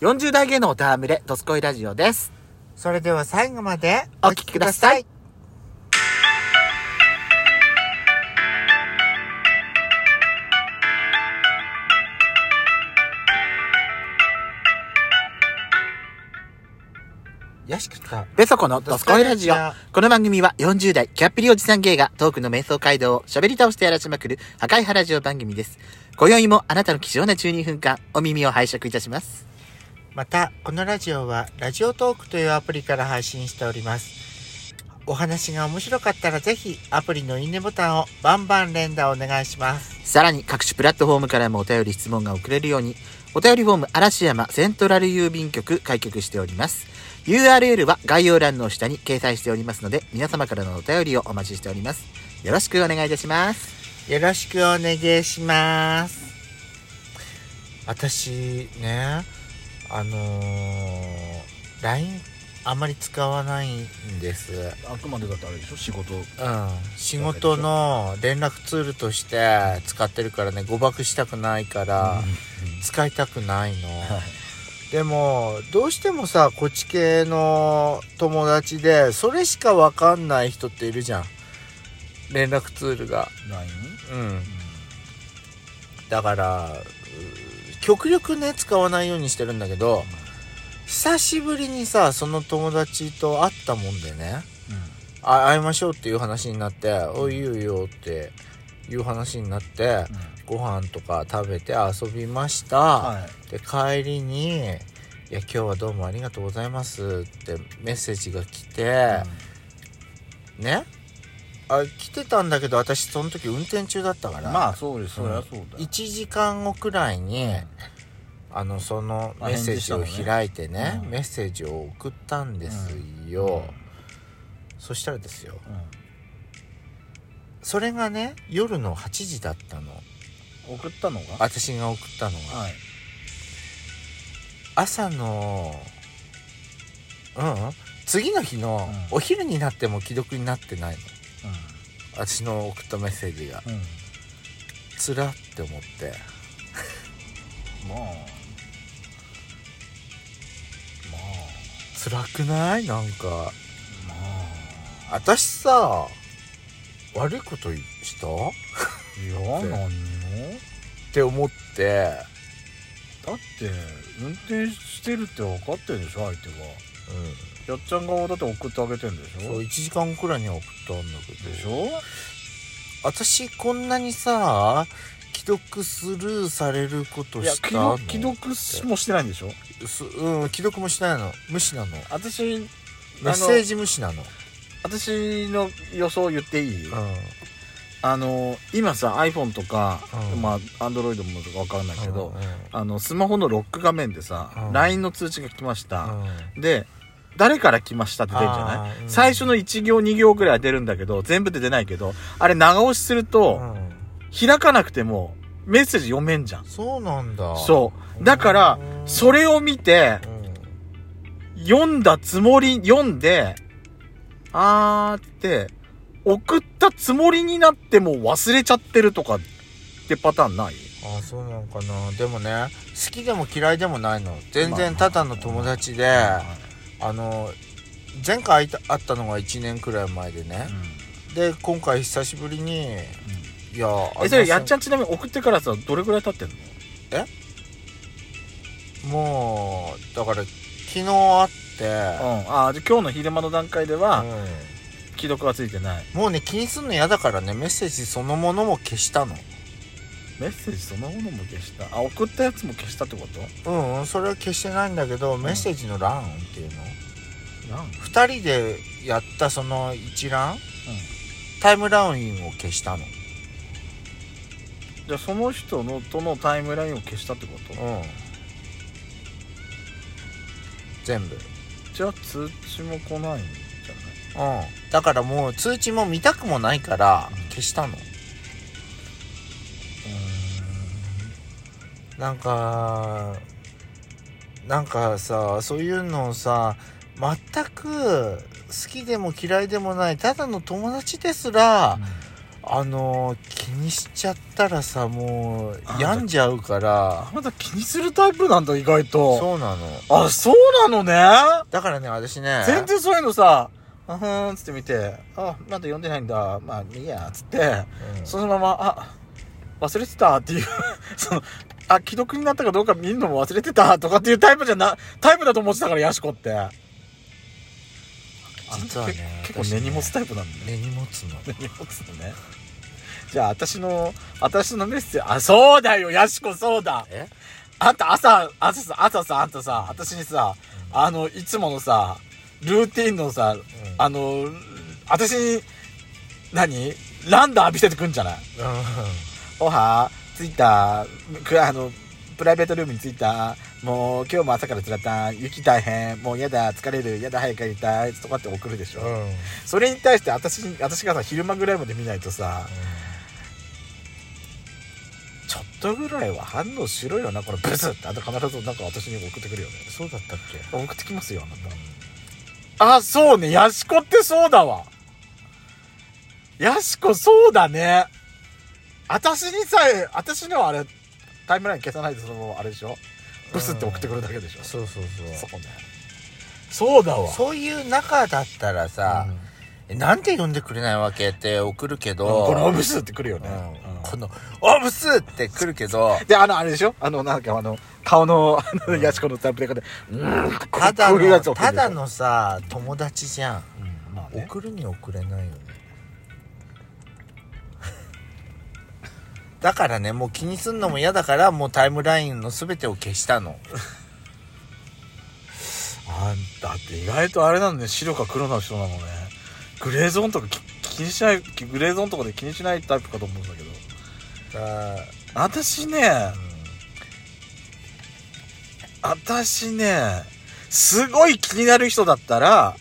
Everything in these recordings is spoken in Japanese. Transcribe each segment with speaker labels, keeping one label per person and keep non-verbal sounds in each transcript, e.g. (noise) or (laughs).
Speaker 1: 40代芸能おたわむれ、ドスコイラジオです。
Speaker 2: それでは最後まで
Speaker 1: お聞きください。
Speaker 2: よしくと。
Speaker 1: ベソコのドスコイラジオ。この番組は40代、キャッピリおじさん芸がトークの瞑想街道を喋り倒してやらしまくる破壊派ラジオ番組です。今宵もあなたの貴重な12分間、お耳を拝借いたします。
Speaker 2: また、このラジオは、ラジオトークというアプリから配信しております。お話が面白かったらぜひ、アプリのいいねボタンをバンバン連打お願いします。
Speaker 1: さらに各種プラットフォームからもお便り質問が送れるように、お便りフォーム嵐山セントラル郵便局開局しております。URL は概要欄の下に掲載しておりますので、皆様からのお便りをお待ちしております。よろしくお願いいたします。
Speaker 2: よろしくお願いします。私、ね、あのー、LINE あんまり使わないんです。
Speaker 1: あくまでだってあれでしょ？仕事。
Speaker 2: うん、仕事の連絡ツールとして使ってるからね誤爆したくないから使いたくないの、でもどうしてもさこっち系の友達でそれしか分かんない人っているじゃん。連絡ツールが。
Speaker 1: LINE?
Speaker 2: うん。だからう極力ね使わないようにしてるんだけど久しぶりにさその友達と会ったもんでねあ会いましょうっていう話になって「おいいよいいよ」っていう話になってご飯とか食べて遊びました、
Speaker 1: はい。
Speaker 2: で帰りに「いや今日はどうもありがとうございます」ってメッセージが来て、ね？あ来てたんだけど私その時運転中だったから、
Speaker 1: まあそうです、そりゃそうだよ。
Speaker 2: 1時間後くらいに、あのそのメッセージを開いてね
Speaker 1: うん。
Speaker 2: メッセージを送ったんですよ、そしたらですよ。それがね夜の8時だったの。
Speaker 1: 送ったのが？
Speaker 2: 私が送ったのが。
Speaker 1: はい。
Speaker 2: 朝のうん。次の日の
Speaker 1: うん。
Speaker 2: お昼になっても既読になってないの私の送ったメッセージが
Speaker 1: うん。うん。
Speaker 2: つらって思って (laughs)
Speaker 1: まあ。まあ。
Speaker 2: 辛くない？なんか
Speaker 1: まあ。
Speaker 2: 私さ悪いことした？っ
Speaker 1: いや、何も
Speaker 2: て思って
Speaker 1: だって、運転してるって分かってるでしょ、相手は。
Speaker 2: う
Speaker 1: やっちゃん側だって送ってあげてんでし
Speaker 2: んそう1時間後くらいには送ったんだけど。
Speaker 1: でしょ？
Speaker 2: 私こんなにさ既読スルーされることしたの
Speaker 1: 既読もしてないんでしょ？
Speaker 2: すうん既読もしないの。無視なの。
Speaker 1: 私、
Speaker 2: メッセージ無視なの。
Speaker 1: 私の予想言っていい、
Speaker 2: う
Speaker 1: あの、今さ、iPhone とか、
Speaker 2: うん。
Speaker 1: まあ、Android も分かんない
Speaker 2: ん
Speaker 1: けど、
Speaker 2: うん
Speaker 1: あの、スマホのロック画面でさ、
Speaker 2: うん。
Speaker 1: LINE の通知が来ました。
Speaker 2: うん。
Speaker 1: で、誰から来ましたって出るじゃない、
Speaker 2: うん。
Speaker 1: 最初の1行2行ぐらいは出るんだけど、全部で出ないけど、あれ長押しすると、
Speaker 2: うん。
Speaker 1: 開かなくても、メッセージ読めんじゃん。
Speaker 2: そうなんだ。
Speaker 1: そう。だから、
Speaker 2: うん
Speaker 1: それを見て、
Speaker 2: うん
Speaker 1: 読んだつもり、読んで、あーって、送ったつもりになっても忘れちゃってるとかってパターンない？
Speaker 2: あそうなのかな。でもね好きでも嫌いでもないの。全
Speaker 1: まあ
Speaker 2: 然ただの友達で、あの前回会いた会ったのが1年くらい前でね。
Speaker 1: うん。
Speaker 2: で今回久しぶりにいや
Speaker 1: え、それやっちゃ
Speaker 2: ん
Speaker 1: んちなみに送ってからさ、どれぐらい経ってんの？
Speaker 2: もうだから昨日会って、
Speaker 1: うん。あーじゃあ今日の昼間の段階では、
Speaker 2: うん。
Speaker 1: 既読がついてない。
Speaker 2: もうね気にすんの嫌だからねメッセージそのものも消したの
Speaker 1: メッセージそのものも消した。あ、送ったやつも消したってこと？
Speaker 2: うんうんそれは消してないんだけど、メッセージの欄っていうの？
Speaker 1: なん
Speaker 2: 2人でやったその一覧、タイムラインを消したの。
Speaker 1: じゃあその人のとのタイムラインを消したってこと？
Speaker 2: うん。全部。
Speaker 1: じゃあ通知も来ないんじ
Speaker 2: うん。だからもう通知も見たくもないから
Speaker 1: うん。
Speaker 2: 消したの
Speaker 1: な
Speaker 2: んかなんかさそういうのをさ全く好きでも嫌いでもないただの友達ですら、あのー気にしちゃったらさもう
Speaker 3: あ
Speaker 2: 病んじゃうから。
Speaker 3: あなた気にするタイプなんだ意外と。
Speaker 2: そうなの。
Speaker 3: あそうなのね？
Speaker 2: だからね私ね
Speaker 3: 全然そういうのさあふーんっつって見てあまだ読んでないんだまあいいやっつって
Speaker 2: うん。
Speaker 3: そのままあ忘れてたっていう (laughs) そのあ既読になったかどうか見るのも忘れてたとかっていうタイプじゃなタイプだと思ってたからヤシコって。
Speaker 2: 実はね
Speaker 3: け結構根に持つタイプなんだね
Speaker 2: 根に持つの。
Speaker 3: 根に持つのね。じゃあ私の私のメッセージあそうだよヤシコそうだ。
Speaker 2: え？
Speaker 3: あんた朝朝さ朝さあんたさ私にさ、あのいつものさルーティンのさ、あの私に何？ランダー浴びせてくんじゃない？おは着いたくあのプライベートルームに着いたもう今日も朝からつらった雪大変もうやだ疲れるやだ早く帰りたいとかって送るでしょ、
Speaker 2: うん、うん
Speaker 3: それに対して私に私がさ昼間ぐらいまで見ないとさちょっとぐらいは反応しろよなこのブスってあんた必ずなんか私に送ってくるよね。
Speaker 2: そうだったっけ？
Speaker 3: 送ってきますよあなたあそうねヤシコってそうだわ。ヤシコそうだね私にさえ私のはあれタイムライン消さないでそのままあれでしょ？ブスって送ってくるだけでしょ、
Speaker 2: そうそうそう。
Speaker 3: そうね。そうだわ。
Speaker 2: そういう中だったらさ、えなんで読んでくれないわけって送るけ
Speaker 3: うん
Speaker 2: ど、
Speaker 3: このブスってくるよね、
Speaker 2: うん。
Speaker 3: うん。
Speaker 2: この「おブス!」って来るけど
Speaker 3: で、あの、あれでしょ？あの、なんかあの、顔の、あの、ヤシコのタンプレカで、うん、
Speaker 2: ただのただ、のさ友達じゃん。
Speaker 3: うん、まあね。
Speaker 2: 送るに送れないよねだからねもう気にすんのも嫌だからもうタイムラインの全てを消したの
Speaker 3: あんたって意外とあれなんね、白か黒な人なのね。グレーゾーンとかき気にしない、グレーゾーンとかで気にしないタイプかと思うんだけど。
Speaker 2: だ
Speaker 3: 私ね、私ね、すごい気になる人だったら、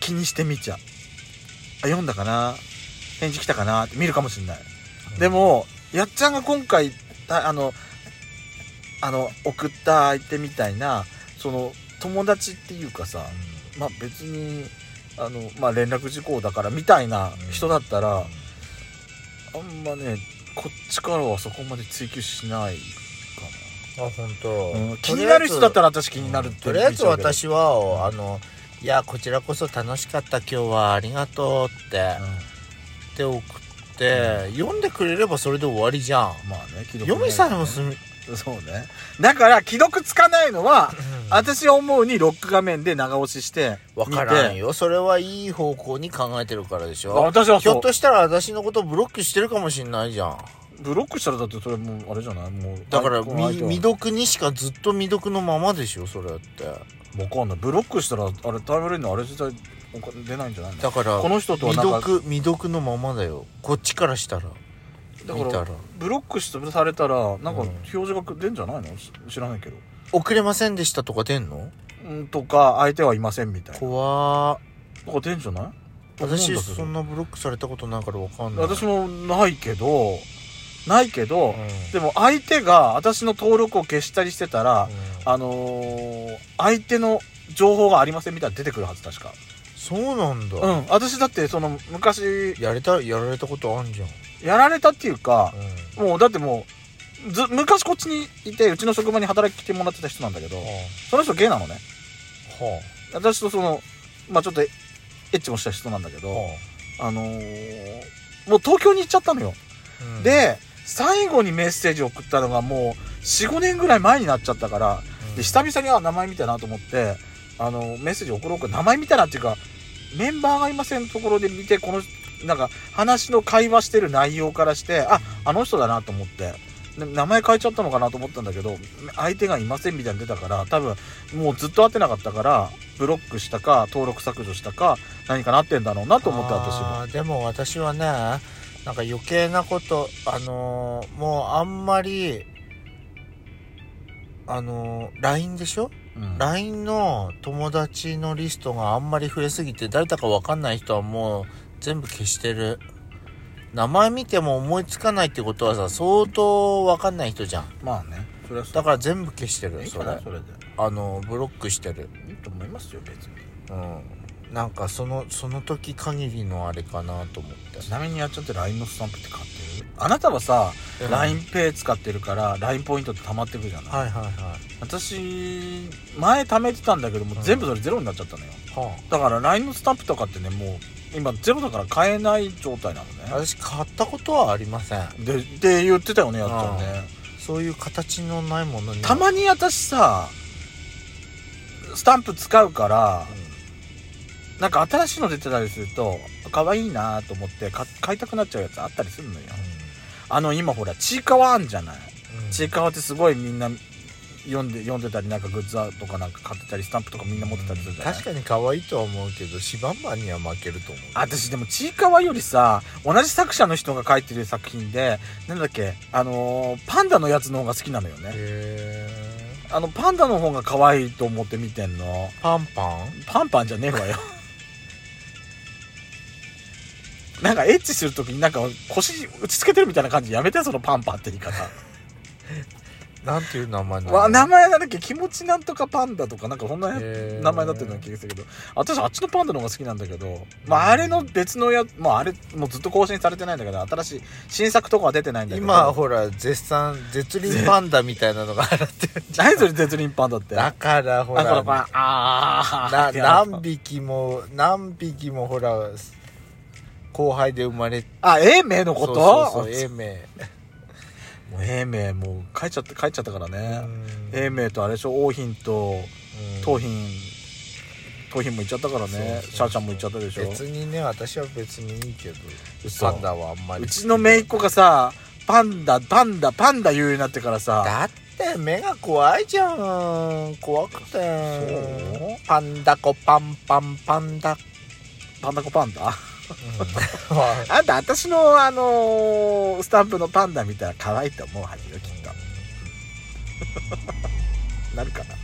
Speaker 3: 気にしてみちゃう。あ、読んだかな？返事来たかな？って見るかもしんない。でも、やっちゃんが今回、たあの、あの、送った相手みたいな、その、友達っていうかさ、まあ別に、あの、まあ連絡事項だからみたいな人だったら、あんまね、こっちからはそこまで追求しない
Speaker 2: あ本当、
Speaker 3: かな。気になる人だったら私気になるって
Speaker 2: とりあえず私はあの「いやこちらこそ楽しかった今日はありがとう」って
Speaker 3: けど
Speaker 2: って送って、読んでくれればそれで終わりじゃん。
Speaker 3: うんまあね、既読
Speaker 2: 読みさえもすみ、
Speaker 3: そうね。だから、既読つかないのは、私思うにロック画面で長押しして、
Speaker 2: わからん。よ。それはいい方向に考えてるからでしょ。
Speaker 3: 私はそう。
Speaker 2: ひょっとしたら私のことブロックしてるかもしんないじゃん。
Speaker 3: ブロックしたらだってそれもう、あれじゃない？もう。
Speaker 2: だから未読にしかずっと未読のままでしょそれって。
Speaker 3: わかんない。ブロックしたら、あれ、タイムラインのあれ自体、出ないんじゃないの？
Speaker 2: だから
Speaker 3: この人とは
Speaker 2: 未読未読のままだよ。こっちからしたら。
Speaker 3: だからブロックしされたら、なんか
Speaker 2: うん。
Speaker 3: 表示が出んじゃないの？し知らないけど。
Speaker 2: 遅れませんでしたとか出んの？
Speaker 3: うん、とか、相手はいませんみたいな。
Speaker 2: 怖。ー
Speaker 3: とか出んじゃない？
Speaker 2: 私そんなブロックされたことないからわかんない。
Speaker 3: 私もないけど、ないけど、
Speaker 2: うん。
Speaker 3: でも相手が私の登録を消したりしてたら、
Speaker 2: うん。
Speaker 3: あのー相手の情報がありませんみたいなの出てくるはず確か。
Speaker 2: そうなんだ、
Speaker 3: うん。私だってその昔、
Speaker 2: やれたやられたことあんじゃん、
Speaker 3: やられたっていうか、
Speaker 2: うん。
Speaker 3: もうだってもう、ず、昔こっちにいて、うちの職場に働き来てもらってた人なんだけど、その人ゲイなのね。
Speaker 2: は
Speaker 3: 私とその、まあちょっとエッチもした人なんだけど、
Speaker 2: あは
Speaker 3: あ。のーもう東京に行っちゃったのよ。
Speaker 2: あうん。
Speaker 3: で、最後にメッセージを送ったのがもう4、5年ぐらい前になっちゃったから、で、久々には名前見たなと思って、あの、メッセージ送ろうか、名前見たなっていうか、メンバーがいませんところで見て、この、なんか、話の会話してる内容からして、あ、あの人だなと思って、名前変えちゃったのかなと思ったんだけど、相手がいませんみたいに出たから、多分、もうずっと会ってなかったから、ブロックしたか、登録削除したか、何かなってんだろうなと思って、私も。
Speaker 2: あでも私はねなんか余計なことあのーもうあんまりあのー LINE でしょ、LINE の友達のリストがあんまり増えすぎて誰だか分かんない人はもう全部消してる。名前見ても思いつかないってことはさ相当分かんない人じゃん。
Speaker 3: まあね、それは
Speaker 2: だから全部消してる
Speaker 3: いい
Speaker 2: それ
Speaker 3: かなそれ。で。
Speaker 2: あのブロックしてる。
Speaker 3: いいと思いますよ、別に。
Speaker 2: うん。なんかそのその時限りのあれかなと思って。
Speaker 3: ちなみにやっちゃって LINE のスタンプって買ってる？あなたはさ、
Speaker 2: うん。
Speaker 3: LINEPay 使ってるから LINE ポイントって溜まってくるじゃない、
Speaker 2: はいはいはい。
Speaker 3: 私前貯めてたんだけども
Speaker 2: うん。
Speaker 3: 全部それゼロになっちゃったのよ。
Speaker 2: は
Speaker 3: だから LINE のスタンプとかってねもう今ゼロだから買えない状態なの
Speaker 2: あ、
Speaker 3: ね。
Speaker 2: 私買ったことはありません。
Speaker 3: でって言ってたよねやっちゃんね。
Speaker 2: そういう形のないものには。
Speaker 3: たまに私さスタンプ使うからなんか新しいの出てたりすると可愛いなと思って買買いたくなっちゃうやつあったりするのよあの今ほらちいかわあんじゃない？
Speaker 2: うん。
Speaker 3: ちいかわってすごいみんな読んで読んでたりなんかグッズとかなんか買ってたりスタンプとかみんな持ってたりするじゃない、
Speaker 2: 確かに可愛いとは思うけどシバンマンには負けると思う。
Speaker 3: 私でもちいかわよりさ同じ作者の人が書いてる作品でなんだっけ？あのーパンダのやつの方が好きなのよね。
Speaker 2: へ
Speaker 3: あのパンダの方が可愛いと思って見てんの。
Speaker 2: ーパンパン？
Speaker 3: パンパンじゃねえわよなんかエッチするときになんか腰打ちつけてるみたいな感じやめてそのパンパンって言い方。
Speaker 2: なんていう名前なの
Speaker 3: わ名前なんだっけ？気持ちなんとかパンダとかなんかそんな名前だってるような気がするけど。私あっちのパンダの方が好きなんだけどまああれの別のやまああれもうずっと更新されてないんだけど新しい新作とかは出てないんだけど。
Speaker 2: 今ほら絶賛絶倫パンダみたいなのが流行って。る (laughs)
Speaker 3: 何それ絶倫パンダって？
Speaker 2: だからほら
Speaker 3: ああ
Speaker 2: 何匹も何匹もほら後輩で生まれ
Speaker 3: あ永明のこ
Speaker 2: そう
Speaker 3: と
Speaker 2: そうそう永明。
Speaker 3: もう永明もう帰っちゃって帰っちゃったからね。
Speaker 2: うん。
Speaker 3: 永明とあれでしょ？王浜と
Speaker 2: うん。
Speaker 3: 桃浜桃浜も行っちゃったからね。シャーちゃんも行っちゃったでしょ？
Speaker 2: 別にね私は別にいいけど
Speaker 3: 嘘。
Speaker 2: パンダはあんまり。
Speaker 3: うちの姪っ子がさパンダパンダパンダ言うようになってからさ。
Speaker 2: だって目が怖いじゃん。怖くて。パンダコパンパンパンダ、
Speaker 3: パンダコパンダ？
Speaker 2: うん
Speaker 3: あん。た私のあのースタンプのパンダ見たら可愛いと思うはずよきっと。なるかな？